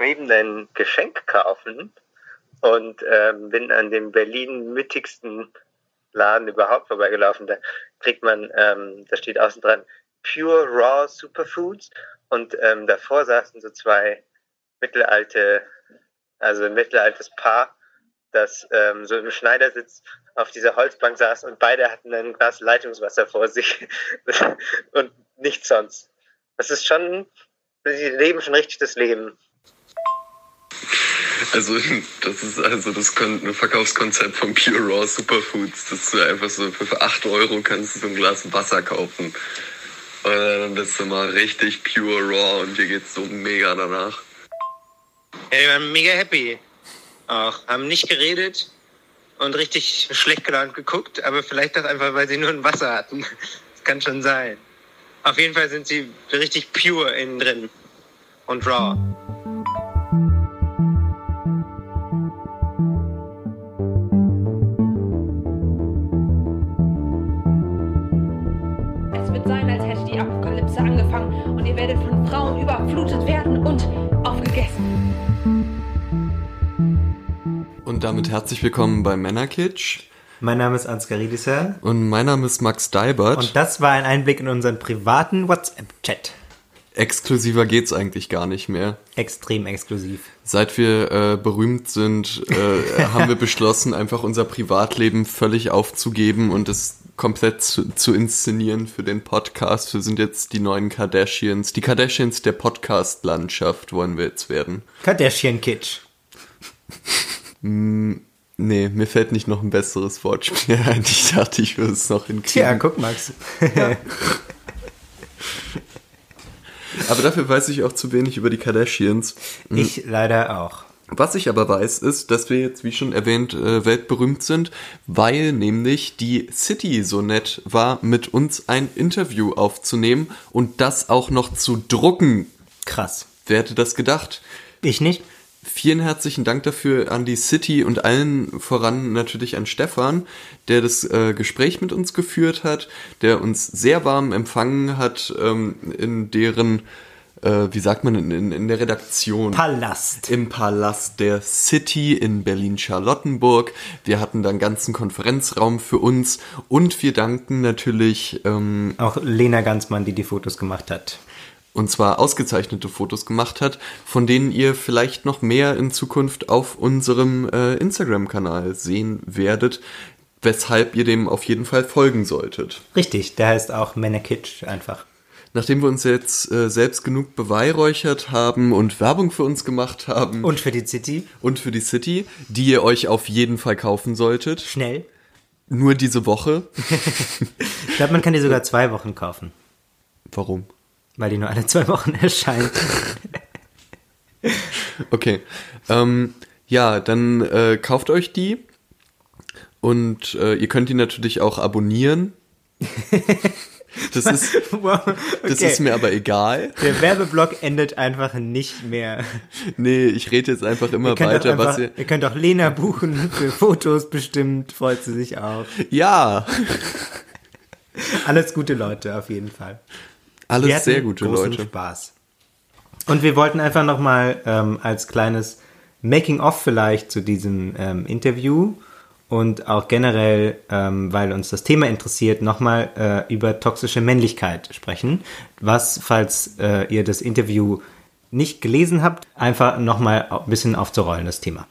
eben ein Geschenk kaufen und ähm, bin an dem Berlin mittigsten Laden überhaupt vorbeigelaufen. Da kriegt man, ähm, da steht außen dran Pure Raw Superfoods und ähm, davor saßen so zwei mittelalte, also ein mittelaltes Paar, das ähm, so im Schneidersitz auf dieser Holzbank saß und beide hatten ein Glas Leitungswasser vor sich und nichts sonst. Das ist schon, sie leben schon richtig das Leben. Also das ist also das Verkaufskonzept von Pure Raw Superfoods, dass du einfach so für 8 Euro kannst du so ein Glas Wasser kaufen. Und dann bist du mal richtig pure raw und dir geht's so mega danach. Ja, wir waren mega happy. Auch haben nicht geredet und richtig schlecht gelaunt geguckt, aber vielleicht auch einfach, weil sie nur ein Wasser hatten. Das kann schon sein. Auf jeden Fall sind sie richtig pure innen drin und raw. Damit herzlich willkommen bei Männerkitsch. Mein Name ist Ansgar Riedisser Und mein Name ist Max Deibert. und das war ein Einblick in unseren privaten WhatsApp-Chat. Exklusiver geht's eigentlich gar nicht mehr. Extrem exklusiv. Seit wir äh, berühmt sind, äh, haben wir beschlossen, einfach unser Privatleben völlig aufzugeben und es komplett zu, zu inszenieren für den Podcast. Wir sind jetzt die neuen Kardashians. Die Kardashians der Podcast-Landschaft wollen wir jetzt werden. Kardashian-Kitsch. Nee, mir fällt nicht noch ein besseres Wortspiel ein. Ich dachte, ich würde es noch hinkriegen. Tja, guck Max. Aber dafür weiß ich auch zu wenig über die Kardashians. ich leider auch. Was ich aber weiß, ist, dass wir jetzt, wie schon erwähnt, äh, weltberühmt sind, weil nämlich die City so nett war, mit uns ein Interview aufzunehmen und das auch noch zu drucken. Krass. Wer hätte das gedacht? Ich nicht? Vielen herzlichen Dank dafür an die City und allen voran natürlich an Stefan, der das äh, Gespräch mit uns geführt hat, der uns sehr warm empfangen hat ähm, in deren, äh, wie sagt man, in, in, der Redaktion. Palast. Im Palast der City in Berlin-Charlottenburg. Wir hatten dann ganzen Konferenzraum für uns und wir danken natürlich ähm, Auch Lena Ganzmann, die die Fotos gemacht hat. Und zwar ausgezeichnete Fotos gemacht hat, von denen ihr vielleicht noch mehr in Zukunft auf unserem äh, Instagram-Kanal sehen werdet, weshalb ihr dem auf jeden Fall folgen solltet. Richtig, der heißt auch Männerkitsch einfach. Nachdem wir uns jetzt äh, selbst genug beweihräuchert haben und Werbung für uns gemacht haben Und für die City? und für die City, die ihr euch auf jeden Fall kaufen solltet, Schnell. nur diese Woche. Ich glaube, man kann die sogar zwei Wochen kaufen, Warum? Weil die nur alle zwei Wochen erscheint. Okay. Ähm, ja, dann äh, kauft euch die. Und äh, ihr könnt die natürlich auch abonnieren. Das ist, wow. das Okay. ist mir aber egal. Der Werbeblock endet einfach nicht mehr. Nee, ich rede jetzt einfach immer weiter, einfach, was ihr. ihr könnt auch Lena buchen für Fotos bestimmt, freut sie sich auch. Ja, Alles gute Leute auf jeden Fall. Alles sehr gute großen Leute. Spaß. Und wir wollten einfach nochmal ähm, als kleines Making-of vielleicht zu diesem ähm, Interview und auch generell, ähm, weil uns das Thema interessiert, nochmal äh, über toxische Männlichkeit sprechen. Was, falls äh, ihr das Interview nicht gelesen habt, einfach nochmal ein bisschen aufzurollen, das Thema.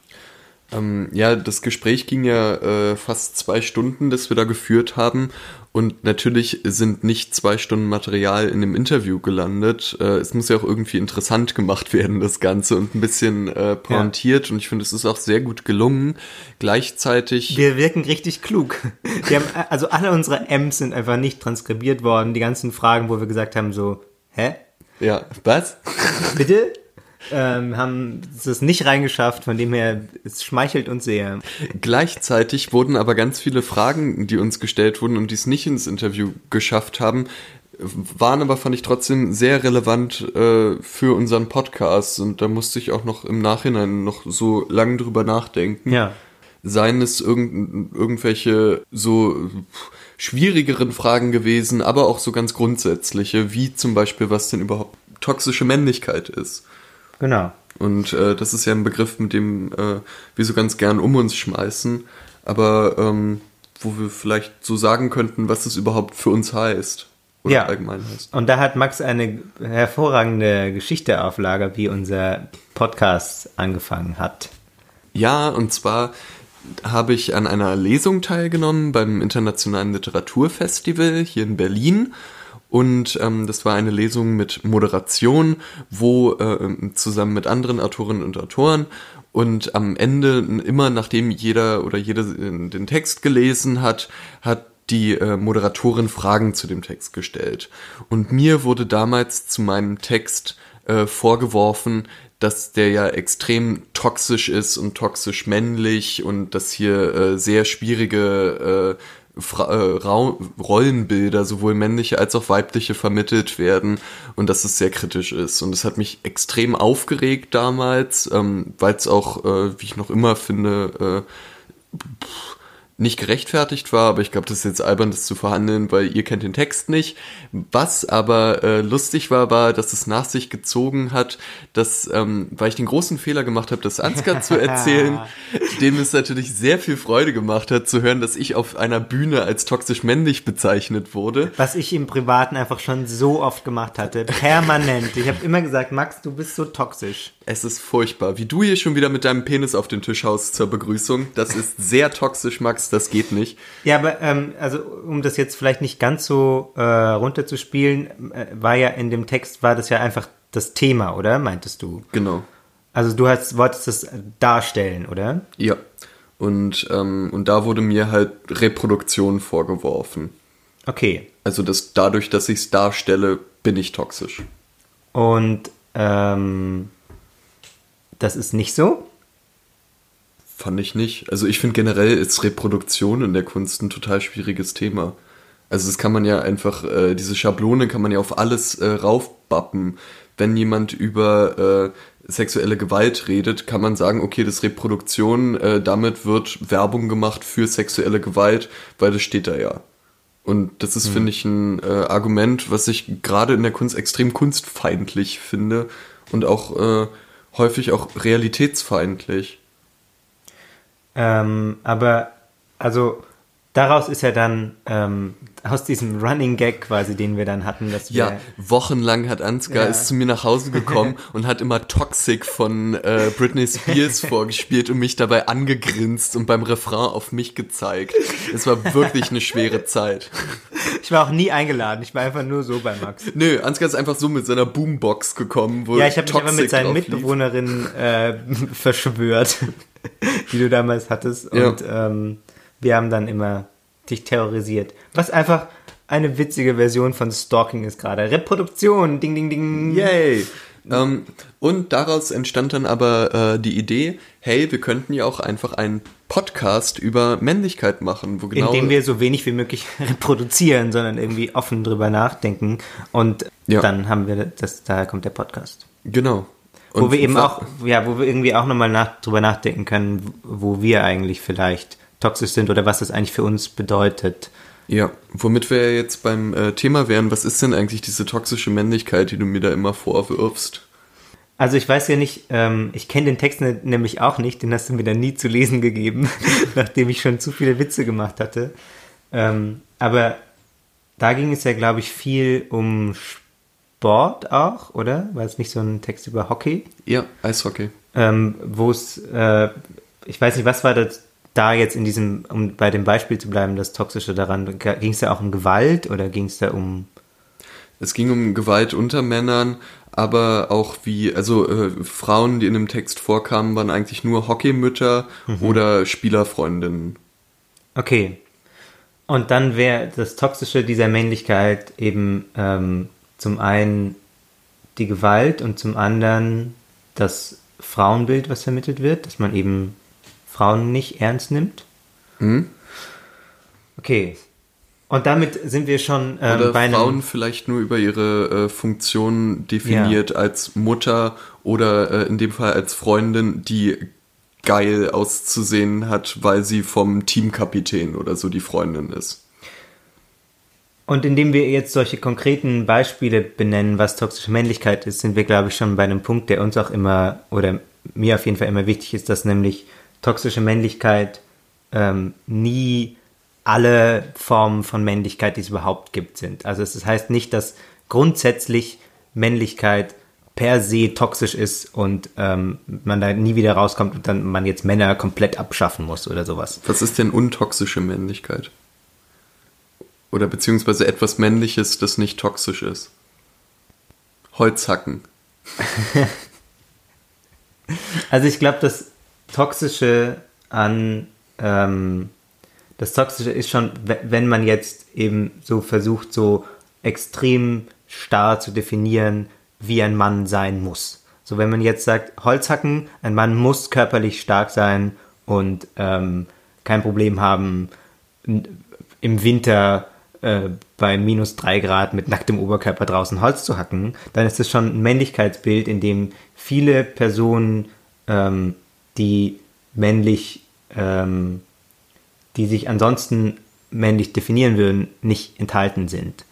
Ähm, ja, das Gespräch ging ja äh, fast zwei Stunden, das wir da geführt haben. Und natürlich sind nicht zwei Stunden Material in dem Interview gelandet. Äh, es muss ja auch irgendwie interessant gemacht werden, das Ganze, und ein bisschen äh, pointiert. Und ich finde, es ist auch sehr gut gelungen. Gleichzeitig. Wir wirken richtig klug. Wir haben, also alle unsere M's sind einfach nicht transkribiert worden. Die ganzen Fragen, wo wir gesagt haben, so, hä? ja, was? Bitte? Ähm, haben es nicht reingeschafft, von dem her, es schmeichelt uns sehr. Gleichzeitig wurden aber ganz viele Fragen, die uns gestellt wurden und die es nicht ins Interview geschafft haben, waren aber, fand ich trotzdem sehr relevant äh, für unseren Podcast. Und da musste ich auch noch im Nachhinein noch so lange drüber nachdenken. Ja. Seien es irgend, irgendwelche so schwierigeren Fragen gewesen, aber auch so ganz grundsätzliche, wie zum Beispiel, was denn überhaupt toxische Männlichkeit ist. Genau. Und äh, das ist ja ein Begriff, mit dem äh, wir so ganz gern um uns schmeißen, aber ähm, wo wir vielleicht so sagen könnten, was es überhaupt für uns heißt. Oder Ja. allgemein heißt. Und da hat Max eine hervorragende Geschichte auf Lager, wie unser Podcast angefangen hat. Ja, und zwar habe ich an einer Lesung teilgenommen beim Internationalen Literaturfestival hier in Berlin. Und ähm, das war eine Lesung mit Moderation, wo äh, zusammen mit anderen Autorinnen und Autoren und am Ende, immer nachdem jeder oder jede äh, den Text gelesen hat, hat die äh, Moderatorin Fragen zu dem Text gestellt. Und mir wurde damals zu meinem Text äh, vorgeworfen, dass der ja extrem toxisch ist und toxisch männlich und dass hier äh, sehr schwierige äh, Fra äh, Rollenbilder, sowohl männliche als auch weibliche, vermittelt werden und dass es sehr kritisch ist. Und es hat mich extrem aufgeregt damals, ähm, weil es auch, äh, wie ich noch immer finde, äh, nicht gerechtfertigt war, aber ich glaube, das ist jetzt albern, das zu verhandeln, weil ihr kennt den Text nicht. Was aber äh, lustig war, war, dass es nach sich gezogen hat, dass, ähm, weil ich den großen Fehler gemacht habe, das Ansgar zu erzählen, dem es natürlich sehr viel Freude gemacht hat, zu hören, dass ich auf einer Bühne als toxisch männlich bezeichnet wurde. Was ich im Privaten einfach schon so oft gemacht hatte. Permanent. Ich habe immer gesagt, Max, du bist so toxisch. Es ist furchtbar. Wie du hier schon wieder mit deinem Penis auf den Tisch haust zur Begrüßung. Das ist sehr toxisch, Max. Das geht nicht. Ja, aber ähm, also um das jetzt vielleicht nicht ganz so äh, runterzuspielen, äh, war ja in dem Text war das ja einfach das Thema, oder meintest du? Genau. Also du hast, wolltest das darstellen, oder? Ja. Und, ähm, und da wurde mir halt Reproduktion vorgeworfen. Okay. Also das, dadurch, dass ich es darstelle, bin ich toxisch. Und ähm, das ist nicht so? Fand ich nicht. Also ich finde generell ist Reproduktion in der Kunst ein total schwieriges Thema. Also das kann man ja einfach, äh, diese Schablone kann man ja auf alles äh, raufbappen. Wenn jemand über äh, sexuelle Gewalt redet, kann man sagen, okay, das Reproduktion, äh, damit wird Werbung gemacht für sexuelle Gewalt, weil das steht da ja. Und das ist, finde ich, ein äh, Argument, was ich gerade in der Kunst extrem kunstfeindlich finde und auch äh, häufig auch realitätsfeindlich. Ähm, aber also daraus ist ja dann ähm, aus diesem Running Gag quasi, den wir dann hatten, dass wir Ja, wochenlang hat Ansgar Ja. ist zu mir nach Hause gekommen und hat immer Toxic von äh, Britney Spears vorgespielt und mich dabei angegrinst und beim Refrain auf mich gezeigt. Es war wirklich eine schwere Zeit. ich war auch nie eingeladen, ich war einfach nur so bei Max. Nö, Ansgar ist einfach so mit seiner Boombox gekommen, wo Ja, ich habe mich aber mit seinen. Mitbewohnerinnen äh, verschwört, die du damals hattest. Ja. Und ähm, wir haben dann immer dich terrorisiert. Was einfach eine witzige Version von Stalking ist gerade. Reproduktion, ding, ding, ding. Yay! Ähm, und daraus entstand dann aber äh, die Idee, hey, wir könnten ja auch einfach einen Podcast über Männlichkeit machen, wo genau Indem wir so wenig wie möglich reproduzieren, sondern irgendwie offen drüber nachdenken. Und Ja. dann haben wir das, daher kommt der Podcast. genau. Wo Und wir eben auch, ja, wo wir irgendwie auch nochmal nach, drüber nachdenken können, wo wir eigentlich vielleicht toxisch sind oder was das eigentlich für uns bedeutet. Ja, womit wir jetzt beim äh, Thema wären, was ist denn eigentlich diese toxische Männlichkeit, die du mir da immer vorwirfst? Also ich weiß ja nicht, ähm, ich kenne den Text ne- nämlich auch nicht, den hast du mir dann nie zu lesen gegeben, nachdem ich schon zu viele Witze gemacht hatte. Ähm, aber da ging es ja, glaube ich, viel um Sport auch, oder? War es nicht so ein Text über Hockey? Ja, Eishockey. ähm, wo es, äh, ich weiß nicht, was war das da jetzt in diesem, um bei dem Beispiel zu bleiben, das Toxische daran, ging es da auch um Gewalt oder ging es da um, Es ging um Gewalt unter Männern, aber auch wie, also äh, Frauen, die in dem Text vorkamen, waren eigentlich nur Hockeymütter oder Spielerfreundinnen. okay. Und dann wäre das Toxische dieser Männlichkeit eben ähm, zum einen die Gewalt und zum anderen das Frauenbild, was vermittelt wird, dass man eben Frauen nicht ernst nimmt. Hm? Okay. Und damit sind wir schon ähm, Oder bei einem, Frauen vielleicht nur über ihre äh, Funktion definiert als Mutter oder äh, in dem Fall als Freundin, die geil auszusehen hat, weil sie vom Teamkapitän oder so die Freundin ist. Und indem wir jetzt solche konkreten Beispiele benennen, was toxische Männlichkeit ist, sind wir, glaube ich, schon bei einem Punkt, der uns auch immer oder mir auf jeden Fall immer wichtig ist, dass nämlich toxische Männlichkeit ähm, nie alle Formen von Männlichkeit, die es überhaupt gibt, sind. Also es heißt nicht, dass grundsätzlich Männlichkeit per se toxisch ist und ähm, man da nie wieder rauskommt und dann man jetzt Männer komplett abschaffen muss oder sowas. Was ist denn untoxische Männlichkeit? Oder beziehungsweise etwas Männliches, das nicht toxisch ist? Holzhacken. also ich glaube, das Toxische an ähm, das Toxische ist schon, wenn man jetzt eben so versucht, so extrem starr zu definieren, wie ein Mann sein muss. So, wenn man jetzt sagt, Holzhacken, ein Mann muss körperlich stark sein und ähm, kein Problem haben, im Winter äh, bei minus drei Grad mit nacktem Oberkörper draußen Holz zu hacken, dann ist das schon ein Männlichkeitsbild, in dem viele Personen, ähm, die männlich, ähm, die sich ansonsten männlich definieren würden, nicht enthalten sind.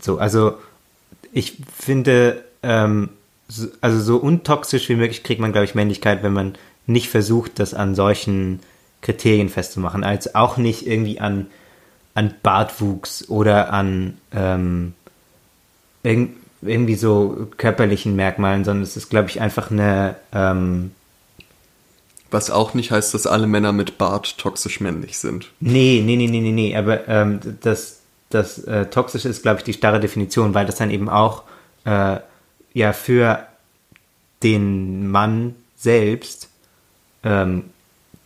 So, also ich finde, ähm, so, also so untoxisch wie möglich kriegt man, glaube ich, Männlichkeit, wenn man nicht versucht, das an solchen Kriterien festzumachen, als auch nicht irgendwie an, an Bartwuchs oder an ähm, irg irgendwie so körperlichen Merkmalen, sondern es ist, glaube ich, einfach eine. Ähm, Was auch nicht heißt, dass alle Männer mit Bart toxisch männlich sind. Nee, nee, nee, nee, nee, nee, aber ähm, das, das äh, Toxische ist, glaube ich, die starre Definition, weil das dann eben auch äh, ja für den Mann selbst ähm,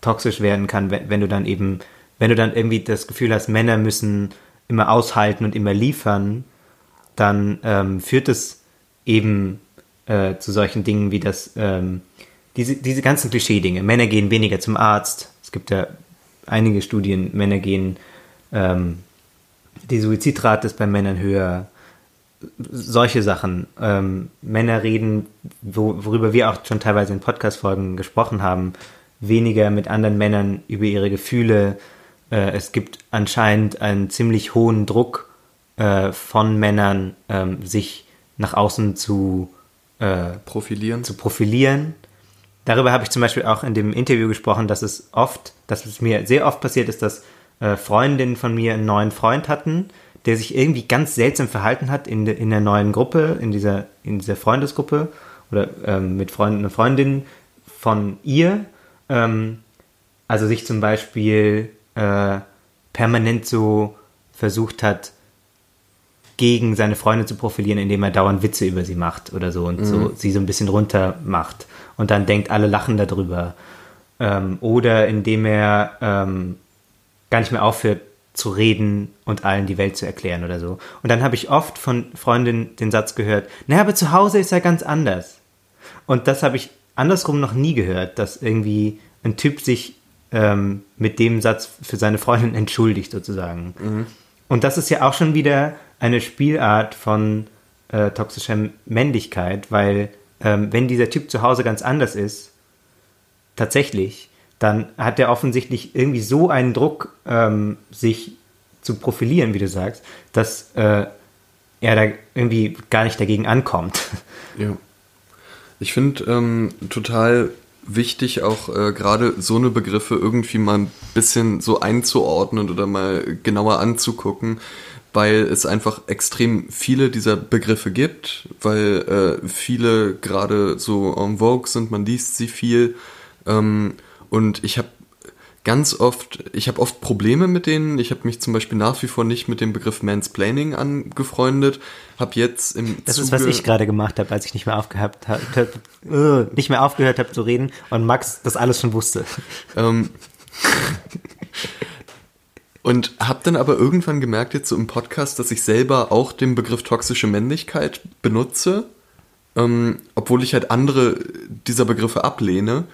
toxisch werden kann, wenn, wenn, du dann eben, wenn du dann irgendwie das Gefühl hast, Männer müssen immer aushalten und immer liefern, dann ähm, führt es eben äh, zu solchen Dingen wie das, ähm, diese, diese ganzen Klischee-Dinge. Männer gehen weniger zum Arzt. Es gibt ja einige Studien, Männer gehen ähm, die Suizidrate ist bei Männern höher. Solche Sachen. Ähm, Männer reden, wo, worüber wir auch schon teilweise in Podcast-Folgen gesprochen haben, weniger mit anderen Männern über ihre Gefühle. Äh, es gibt anscheinend einen ziemlich hohen Druck äh, von Männern, ähm, sich nach außen zu äh, profilieren. Zu profilieren. Darüber habe ich zum Beispiel auch in dem Interview gesprochen, dass es oft, dass es mir sehr oft passiert ist, dass äh, Freundinnen von mir einen neuen Freund hatten, der sich irgendwie ganz seltsam verhalten hat in, de, in der neuen Gruppe, in dieser, in dieser Freundesgruppe oder ähm, mit Freunden und Freundinnen von ihr. Ähm, also sich zum Beispiel äh, permanent so versucht hat, gegen seine Freunde zu profilieren, indem er dauernd Witze über sie macht oder so und mhm. so sie so ein bisschen runter macht und dann denkt, alle lachen darüber. Ähm, oder indem er ähm, gar nicht mehr aufhört zu reden und allen die Welt zu erklären oder so. Und dann habe ich oft von Freundinnen den Satz gehört, naja, aber zu Hause ist er ganz anders. Und das habe ich andersrum noch nie gehört, dass irgendwie ein Typ sich ähm, mit dem Satz für seine Freundin entschuldigt sozusagen. Mhm. Und das ist ja auch schon wieder eine Spielart von äh, toxischer Männlichkeit, weil ähm, wenn dieser Typ zu Hause ganz anders ist, tatsächlich, dann hat er offensichtlich irgendwie so einen Druck, ähm, sich zu profilieren, wie du sagst, dass äh, er da irgendwie gar nicht dagegen ankommt. Ja. Ich finde ähm, total wichtig, auch äh, gerade so eine Begriffe irgendwie mal ein bisschen so einzuordnen oder mal genauer anzugucken, weil es einfach extrem viele dieser Begriffe gibt, weil äh, viele gerade so en vogue sind, man liest sie viel. Ähm, und ich habe ganz oft, ich habe oft Probleme mit denen. Ich habe mich zum Beispiel nach wie vor nicht mit dem Begriff Mansplaining angefreundet. Habe jetzt im Das Zuge ist, was ich gerade gemacht habe, als ich nicht mehr aufgehört habe, uh, nicht mehr aufgehört habe zu reden und Max das alles schon wusste. Ähm, und habe dann aber irgendwann gemerkt jetzt so im Podcast, dass ich selber auch den Begriff toxische Männlichkeit benutze, ähm, obwohl ich halt andere dieser Begriffe ablehne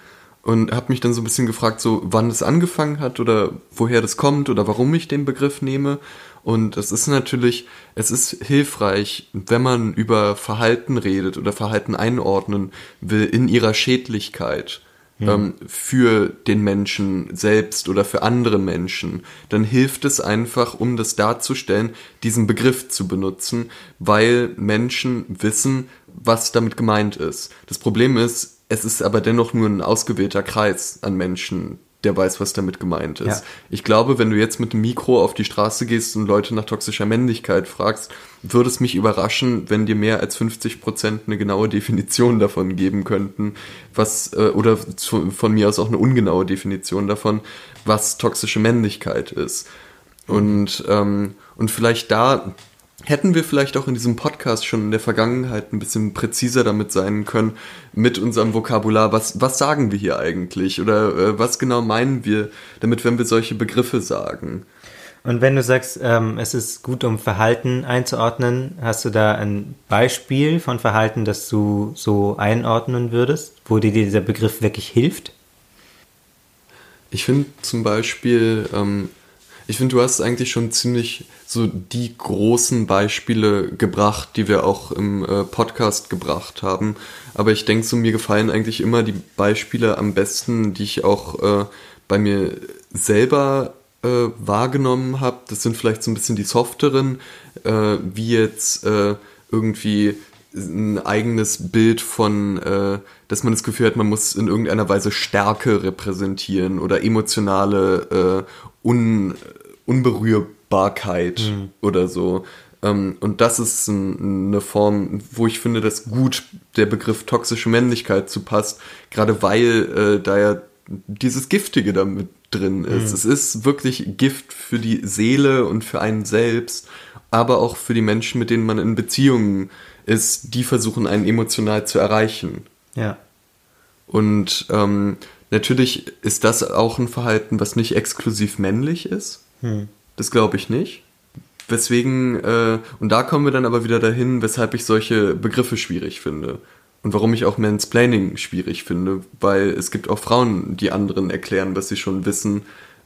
und habe mich dann so ein bisschen gefragt, so wann es angefangen hat oder woher das kommt oder warum ich den Begriff nehme. Und es ist natürlich, es ist hilfreich, wenn man über Verhalten redet oder Verhalten einordnen will in ihrer Schädlichkeit, ähm, für den Menschen selbst oder für andere Menschen, dann hilft es einfach, um das darzustellen, diesen Begriff zu benutzen, weil Menschen wissen, was damit gemeint ist. Das Problem ist, es ist aber dennoch nur ein ausgewählter Kreis an Menschen, der weiß, was damit gemeint ist. Ja. Ich glaube, wenn du jetzt mit dem Mikro auf die Straße gehst und Leute nach toxischer Männlichkeit fragst, würde es mich überraschen, wenn dir mehr als 50 Prozent eine genaue Definition davon geben könnten, was, äh, oder zu, von mir aus auch eine ungenaue Definition davon, was toxische Männlichkeit ist. Und, ähm, und vielleicht da hätten wir vielleicht auch in diesem Podcast schon in der Vergangenheit ein bisschen präziser damit sein können, mit unserem Vokabular, was, was sagen wir hier eigentlich oder äh, was genau meinen wir damit, wenn wir solche Begriffe sagen. Und wenn du sagst, ähm, es ist gut, um Verhalten einzuordnen, hast du da ein Beispiel von Verhalten, das du so einordnen würdest, wo dir dieser Begriff wirklich hilft? Ich finde zum Beispiel, ähm, ich finde, du hast eigentlich schon ziemlich so die großen Beispiele gebracht, die wir auch im äh, Podcast gebracht haben. Aber ich denke, so mir gefallen eigentlich immer die Beispiele am besten, die ich auch äh, bei mir selber äh, wahrgenommen habe. Das sind vielleicht so ein bisschen die softeren, äh, wie jetzt äh, irgendwie ein eigenes Bild von, äh, dass man das Gefühl hat, man muss in irgendeiner Weise Stärke repräsentieren oder emotionale äh, Un Unberührbarkeit oder so. Ähm, und das ist ein, eine Form, wo ich finde, dass gut der Begriff toxische Männlichkeit zu passt, gerade weil äh, da ja dieses Giftige damit drin ist. Es ist wirklich Gift für die Seele und für einen selbst, aber auch für die Menschen, mit denen man in Beziehungen ist, die versuchen, einen emotional zu erreichen. Ja. Und ähm, natürlich ist das auch ein Verhalten, was nicht exklusiv männlich ist. Das glaube ich nicht. Weswegen, äh, und da kommen wir dann aber wieder dahin, weshalb ich solche Begriffe schwierig finde. Und warum ich auch Mansplaining schwierig finde, weil es gibt auch Frauen, die anderen erklären, was sie schon wissen.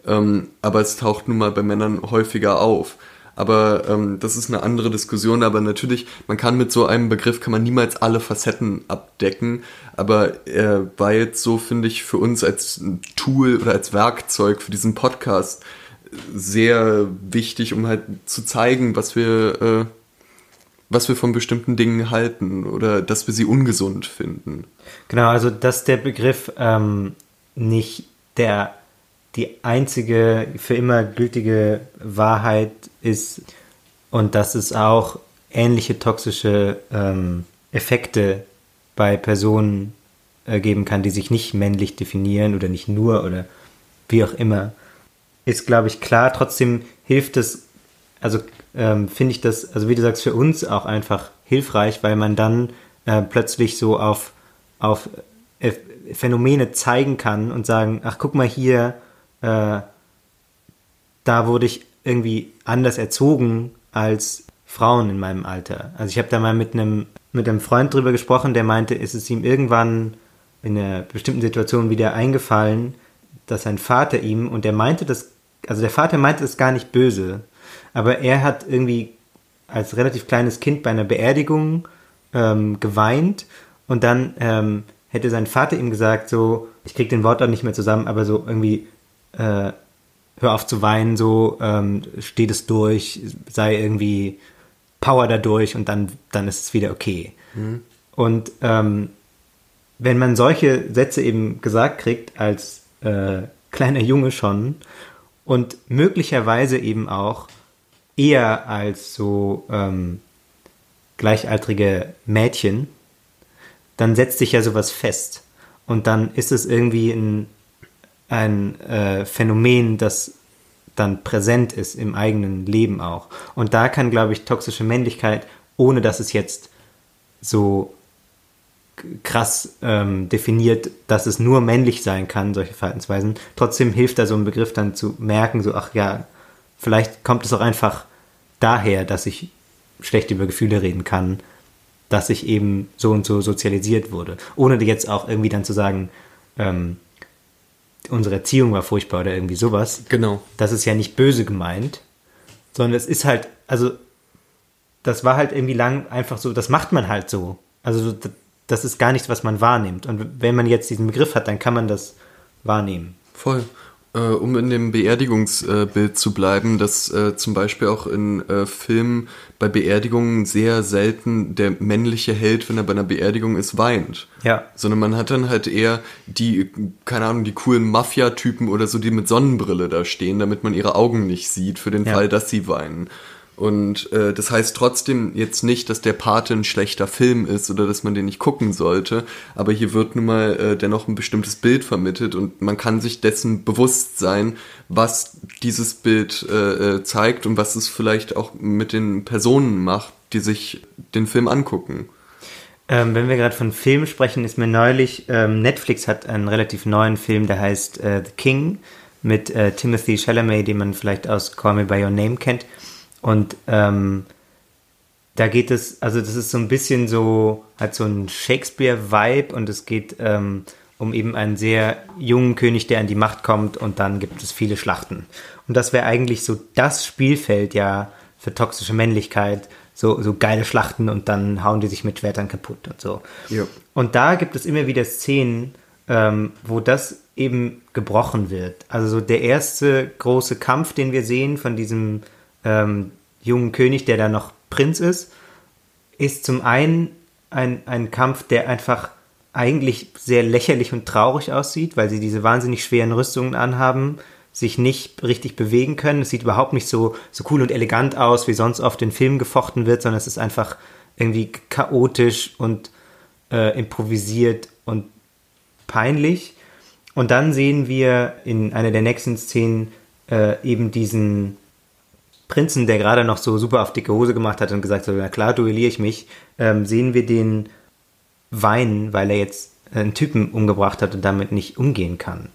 Ähm, aber es taucht nun mal bei Männern häufiger auf. Aber ähm, das ist eine andere Diskussion. Aber natürlich, man kann mit so einem Begriff kann man niemals alle Facetten abdecken. Aber er war jetzt so, finde ich, für uns als Tool oder als Werkzeug für diesen Podcast sehr wichtig, um halt zu zeigen, was wir, äh, was wir von bestimmten Dingen halten oder dass wir sie ungesund finden. Genau, also dass der Begriff ähm, nicht der die einzige für immer gültige Wahrheit ist und dass es auch ähnliche toxische ähm, Effekte bei Personen äh, geben kann, die sich nicht männlich definieren oder nicht nur oder wie auch immer, ist, glaube ich, klar. Trotzdem hilft es, also ähm, finde ich das, also wie du sagst, für uns auch einfach hilfreich, weil man dann äh, plötzlich so auf, auf äh, Phänomene zeigen kann und sagen, ach guck mal hier, äh, da wurde ich irgendwie anders erzogen als Frauen in meinem Alter. Also ich habe da mal mit einem mit einem Freund drüber gesprochen, der meinte, ist es ihm irgendwann in einer bestimmten Situation wieder eingefallen, dass sein Vater ihm und der meinte das, also der Vater meinte es gar nicht böse, aber er hat irgendwie als relativ kleines Kind bei einer Beerdigung ähm, geweint und dann ähm, hätte sein Vater ihm gesagt, so, ich krieg den Wort auch nicht mehr zusammen, aber so irgendwie, äh, hör auf zu weinen, so, ähm, steh es durch, sei irgendwie Power dadurch und dann, dann ist es wieder okay. Und ähm, wenn man solche Sätze eben gesagt kriegt als äh, kleiner Junge schon und möglicherweise eben auch eher als so ähm, gleichaltrige Mädchen, dann setzt sich ja sowas fest. Und dann ist es irgendwie ein, ein äh, Phänomen, das dann präsent ist im eigenen Leben auch. Und da kann, glaube ich, toxische Männlichkeit, ohne dass es jetzt so krass ähm, definiert, dass es nur männlich sein kann, solche Verhaltensweisen. Trotzdem hilft da so ein Begriff dann zu merken, so, ach ja, vielleicht kommt es auch einfach daher, dass ich schlecht über Gefühle reden kann, dass ich eben so und so sozialisiert wurde. Ohne jetzt auch irgendwie dann zu sagen, ähm, unsere Erziehung war furchtbar oder irgendwie sowas. Genau. Das ist ja nicht böse gemeint, sondern es ist halt, also das war halt irgendwie lang einfach so, das macht man halt so. Also das, ist gar nichts, was man wahrnimmt. Und wenn man jetzt diesen Begriff hat, dann kann man das wahrnehmen. Voll. Äh, um in dem Beerdigungsbild zu bleiben, dass äh, zum Beispiel auch in äh, Filmen bei Beerdigungen sehr selten der männliche Held, wenn er bei einer Beerdigung ist, weint. Ja. Sondern man hat dann halt eher die, keine Ahnung, die coolen Mafia-Typen oder so, die mit Sonnenbrille da stehen, damit man ihre Augen nicht sieht, für den Ja. Fall, dass sie weinen. Und äh, das heißt trotzdem jetzt nicht, dass der Pate ein schlechter Film ist oder dass man den nicht gucken sollte, aber hier wird nun mal äh, dennoch ein bestimmtes Bild vermittelt und man kann sich dessen bewusst sein, was dieses Bild äh, äh, zeigt und was es vielleicht auch mit den Personen macht, die sich den Film angucken. Ähm, wenn wir gerade von Filmen sprechen, ist mir neulich, ähm, Netflix hat einen relativ neuen Film, der heißt äh, The King mit äh, Timothy Chalamet, den man vielleicht aus Call Me By Your Name kennt. Und ähm, da geht es, also das ist so ein bisschen so, hat so ein Shakespeare-Vibe und es geht ähm, um eben einen sehr jungen König, der an die Macht kommt und dann gibt es viele Schlachten. Und das wäre eigentlich so das Spielfeld ja für toxische Männlichkeit, so, so geile Schlachten und dann hauen die sich mit Schwertern kaputt und so. Ja. Und da gibt es immer wieder Szenen, ähm, wo das eben gebrochen wird. Also so der erste große Kampf, den wir sehen von diesem ähm, jungen König, der da noch Prinz ist, ist zum einen ein, ein Kampf, der einfach eigentlich sehr lächerlich und traurig aussieht, weil sie diese wahnsinnig schweren Rüstungen anhaben, sich nicht richtig bewegen können. Es sieht überhaupt nicht so, so cool und elegant aus, wie sonst oft in Filmen gefochten wird, sondern es ist einfach irgendwie chaotisch und äh, improvisiert und peinlich. Und dann sehen wir in einer der nächsten Szenen äh, eben diesen Prinzen, der gerade noch so super auf dicke Hose gemacht hat und gesagt hat, na klar, duelliere ich mich, ähm, sehen wir den weinen, weil er jetzt einen Typen umgebracht hat und damit nicht umgehen kann.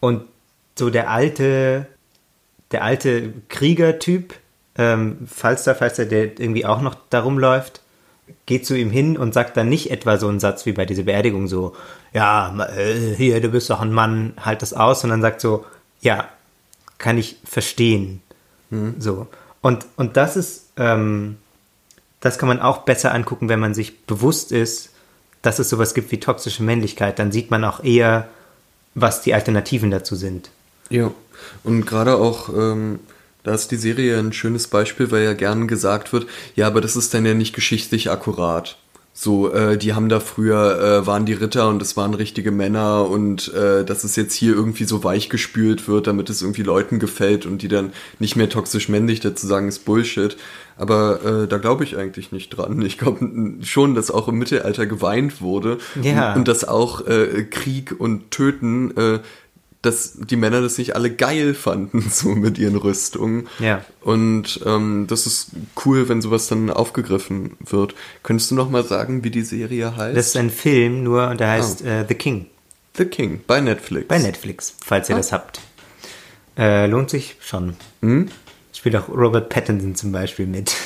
Und so der alte, der alte Kriegertyp, ähm, Falster, Falster, der irgendwie auch noch darum läuft, geht zu ihm hin und sagt dann nicht etwa so einen Satz wie bei dieser Beerdigung so, ja, äh, hier, du bist doch ein Mann, halt das aus, sondern sagt so, ja, kann ich verstehen. So. Und, und das ist, ähm, das kann man auch besser angucken, wenn man sich bewusst ist, dass es sowas gibt wie toxische Männlichkeit. Dann sieht man auch eher, was die Alternativen dazu sind. Ja, und gerade auch, ähm, da ist die Serie ein schönes Beispiel, weil ja gern gesagt wird, ja, aber das ist dann ja nicht geschichtlich akkurat. So, äh, die haben da früher, äh, waren die Ritter und es waren richtige Männer und äh, dass es jetzt hier irgendwie so weich gespült wird, damit es irgendwie Leuten gefällt und die dann nicht mehr toxisch männlich dazu sagen, ist Bullshit. Aber äh, da glaube ich eigentlich nicht dran. Ich glaube schon, dass auch im Mittelalter geweint wurde Ja. und, und dass auch äh, Krieg und Töten äh, dass die Männer das nicht alle geil fanden, so mit ihren Rüstungen. Ja. Und ähm, das ist cool, wenn sowas dann aufgegriffen wird. Könntest du noch mal sagen, wie die Serie heißt? Das ist ein Film nur und der heißt Oh. äh, The King The King bei Netflix. bei Netflix, falls ihr Ah. das habt. Äh, lohnt sich schon. Hm? Spielt auch Robert Pattinson zum Beispiel mit.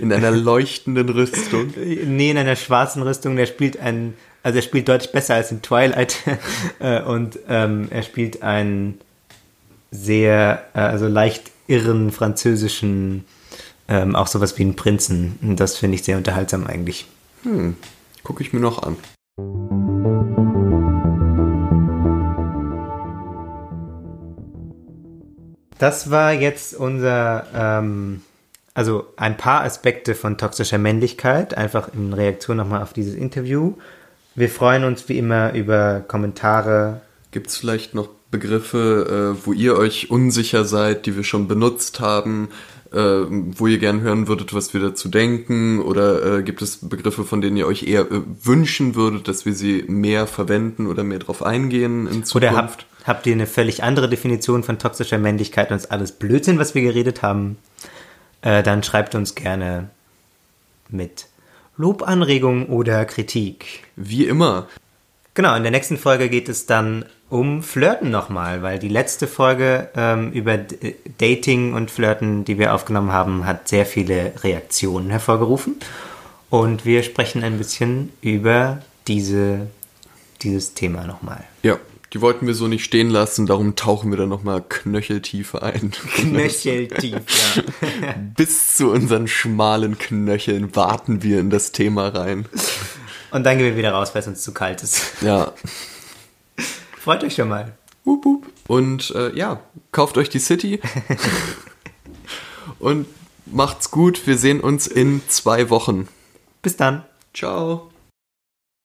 In einer leuchtenden Rüstung. nee, in einer schwarzen Rüstung. Der spielt einen, also er spielt deutlich besser als in Twilight. Äh, und ähm, er spielt einen sehr, äh, also leicht irren französischen, ähm, auch sowas wie einen Prinzen. Und das finde ich sehr unterhaltsam eigentlich. Gucke ich mir noch an. Das war jetzt unser, ähm, also ein paar Aspekte von toxischer Männlichkeit, einfach in Reaktion nochmal auf dieses Interview. Wir freuen uns wie immer über Kommentare. Gibt es vielleicht noch Begriffe, äh, wo ihr euch unsicher seid, die wir schon benutzt haben, äh, wo ihr gern hören würdet, was wir dazu denken? Oder äh, gibt es Begriffe, von denen ihr euch eher äh, wünschen würdet, dass wir sie mehr verwenden oder mehr drauf eingehen in Zukunft? Oder habt, habt ihr eine völlig andere Definition von toxischer Männlichkeit und ist alles Blödsinn, was wir geredet haben? Äh, dann schreibt uns gerne mit Lobanregung oder Kritik. Wie immer. Genau, in der nächsten Folge geht es dann um Flirten nochmal, weil die letzte Folge ähm, über D Dating und Flirten, die wir aufgenommen haben, hat sehr viele Reaktionen hervorgerufen. Und wir sprechen ein bisschen über diese, dieses Thema nochmal. Ja, Die wollten wir so nicht stehen lassen, darum tauchen wir da nochmal knöcheltiefe ein. Knöcheltief, ja. Bis zu unseren schmalen Knöcheln warten wir in das Thema rein. Und dann gehen wir wieder raus, weil es uns zu kalt ist. Ja. Freut euch schon mal. Wup, wup. Und äh, ja, kauft euch die City. Und macht's gut. Wir sehen uns in zwei Wochen. Bis dann. Ciao.